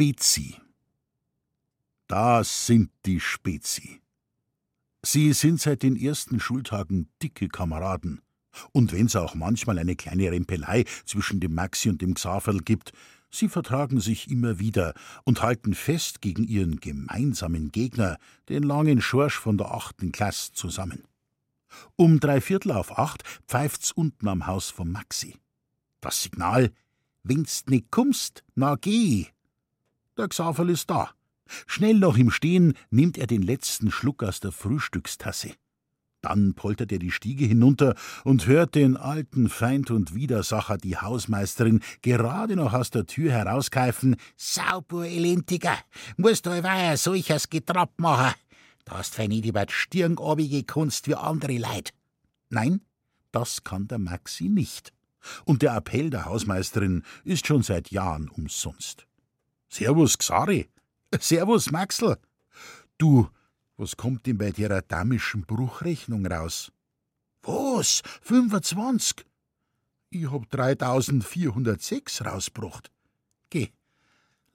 Spezi. Das sind die Spezi. Sie sind seit den ersten Schultagen dicke Kameraden. Und wenn's auch manchmal eine kleine Rempelei zwischen dem Maxi und dem Xaverl gibt, sie vertragen sich immer wieder und halten fest gegen ihren gemeinsamen Gegner, den langen Schorsch von der achten Klasse, zusammen. Um drei Viertel auf acht pfeift's unten am Haus vom Maxi. Das Signal, wenn's nicht kommst, na geh. Der Xaverl ist da. Schnell noch im Stehen nimmt er den letzten Schluck aus der Frühstückstasse. Dann poltert er die Stiege hinunter und hört den alten Feind und Widersacher, die Hausmeisterin, gerade noch aus der Tür herauskeifen: Sauber, Elentiger, musst du weiter solches Getrapp machen. Da hast fein nicht über die Stirn Kunst wie andere Leid. Nein, das kann der Maxi nicht. Und der Appell der Hausmeisterin ist schon seit Jahren umsonst. Servus, Xari. Servus, Maxl. Du, was kommt denn bei der damischen Bruchrechnung raus? Was? 25? Ich hab 3406 rausgebracht. Geh,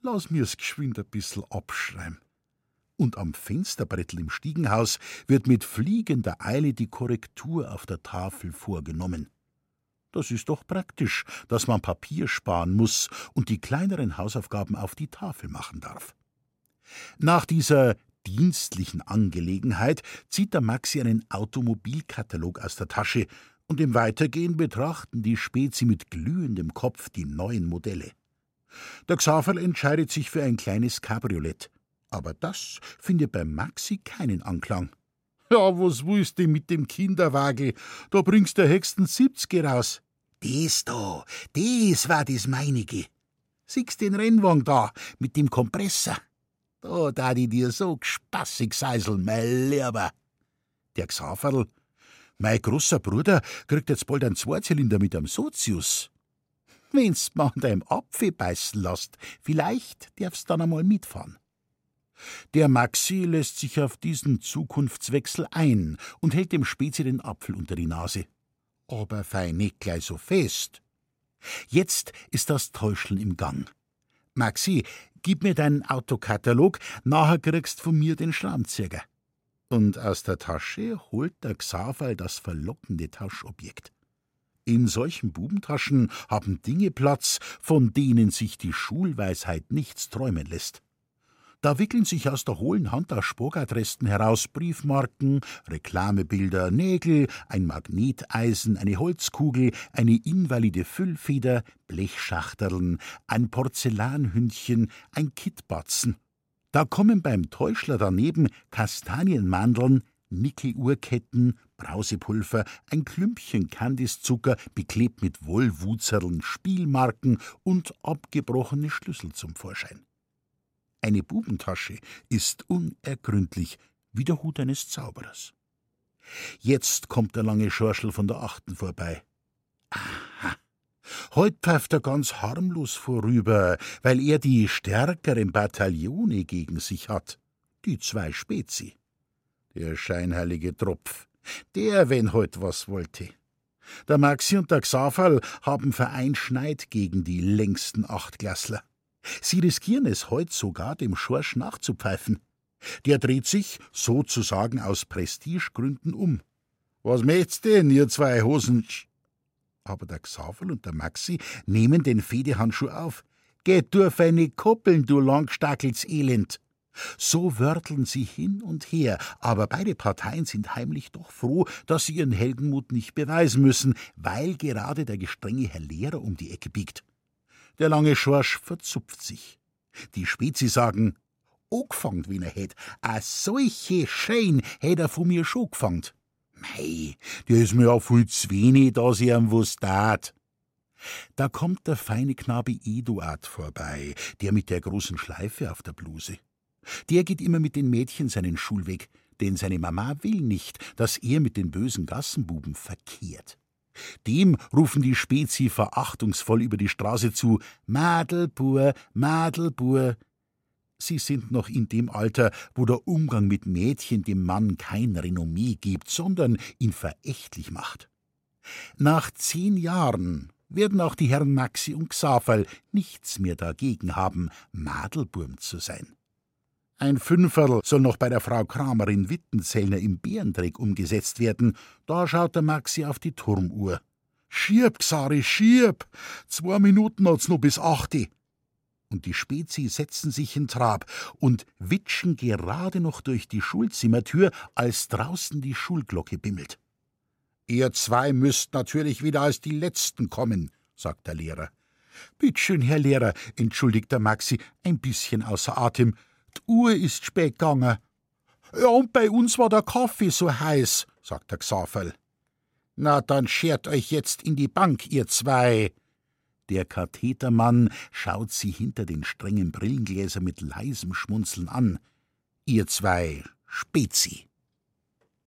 lass mir's geschwind ein bissl abschreiben. Und am Fensterbrettel im Stiegenhaus wird mit fliegender Eile die Korrektur auf der Tafel vorgenommen. Das ist doch praktisch, dass man Papier sparen muss und die kleineren Hausaufgaben auf die Tafel machen darf. Nach dieser dienstlichen Angelegenheit zieht der Maxi einen Automobilkatalog aus der Tasche und im Weitergehen betrachten die Spezi mit glühendem Kopf die neuen Modelle. Der Xaverl entscheidet sich für ein kleines Cabriolet, aber das findet beim Maxi keinen Anklang. Ja, was willst du mit dem Kinderwagel? Da bringst du höchstens 70 raus. Das da, das war das meinige. Siehst den Rennwagen da mit dem Kompressor? Da da die dir so spassig seiseln, mein Lieber. Der Xaverl, mein großer Bruder, kriegt jetzt bald einen Zweizylinder mit einem Sozius. Wenn's mal an deinem Apfel beißen lässt, vielleicht darfst dann einmal mitfahren. Der Maxi lässt sich auf diesen Zukunftswechsel ein und hält dem Spezi den Apfel unter die Nase. Aber fein nicht gleich so fest. Jetzt ist das Täuscheln im Gang. Maxi, gib mir deinen Autokatalog, nachher kriegst von mir den Schrammzieher. Und aus der Tasche holt der Xaverl das verlockende Tauschobjekt. In solchen Bubentaschen haben Dinge Platz, von denen sich die Schulweisheit nichts träumen lässt. Da wickeln sich aus der hohlen Hand aus Sporgadresten heraus Briefmarken, Reklamebilder, Nägel, ein Magneteisen, eine Holzkugel, eine invalide Füllfeder, Blechschachterln, ein Porzellanhündchen, ein Kittbatzen. Da kommen beim Täuschler daneben Kastanienmandeln, Nickeluhrketten, Brausepulver, ein Klümpchen Kandiszucker, beklebt mit Wollwurzerln, Spielmarken und abgebrochene Schlüssel zum Vorschein. Eine Bubentasche ist unergründlich wie der Hut eines Zauberers. Jetzt kommt der lange Schorschel von der Achten vorbei. Aha. Heut pfeift er ganz harmlos vorüber, weil er die stärkeren Bataillone gegen sich hat. Die zwei Spezi. Der scheinheilige Tropf. Der, wenn heut was wollte. Der Maxi und der Xaverl haben Vereinschneid gegen die längsten Achtklassler. Sie riskieren es heut sogar, dem Schorsch nachzupfeifen. Der dreht sich, sozusagen aus Prestigegründen, um. Was möcht's denn, ihr zwei Hosen? Aber der Xaverl und der Maxi nehmen den Fehdehandschuh auf. Geht durch eine Koppeln, du Langstackels Elend! So wörteln sie hin und her, aber beide Parteien sind heimlich doch froh, dass sie ihren Heldenmut nicht beweisen müssen, weil gerade der gestrenge Herr Lehrer um die Ecke biegt. Der lange Schorsch verzupft sich. Die Spezi sagen, angefangen, wie er hätt. A solche Schein hätt er von mir schon gefangen. Mei, der is mir ja viel zu wenig, dass ich ihm was tat. Da kommt der feine Knabe Eduard vorbei, der mit der großen Schleife auf der Bluse. Der geht immer mit den Mädchen seinen Schulweg, denn seine Mama will nicht, dass er mit den bösen Gassenbuben verkehrt. Dem rufen die Spezi verachtungsvoll über die Straße zu: Madelbur, Madelbur. Sie sind noch in dem Alter, wo der Umgang mit Mädchen dem Mann kein Renommee gibt, sondern ihn verächtlich macht. Nach zehn Jahren werden auch die Herren Maxi und Xaverl nichts mehr dagegen haben, Madelburm zu sein. Ein Fünferl soll noch bei der Frau Kramerin Wittenzellner im Bärendreck umgesetzt werden. Da schaut der Maxi auf die Turmuhr. Schierb, Xari, schierb! Zwei Minuten hat's noch bis achti. Und die Spezi setzen sich in Trab und witschen gerade noch durch die Schulzimmertür, als draußen die Schulglocke bimmelt. Ihr zwei müsst natürlich wieder als die Letzten kommen, sagt der Lehrer. Bittschön, Herr Lehrer, entschuldigt der Maxi, ein bisschen außer Atem. Uhr ist spät gegangen. Ja, und bei uns war der Kaffee so heiß, sagt der Xaverl. Na, dann schert euch jetzt in die Bank, ihr zwei. Der Kathetermann schaut sie hinter den strengen Brillengläsern mit leisem Schmunzeln an. Ihr zwei Spezi.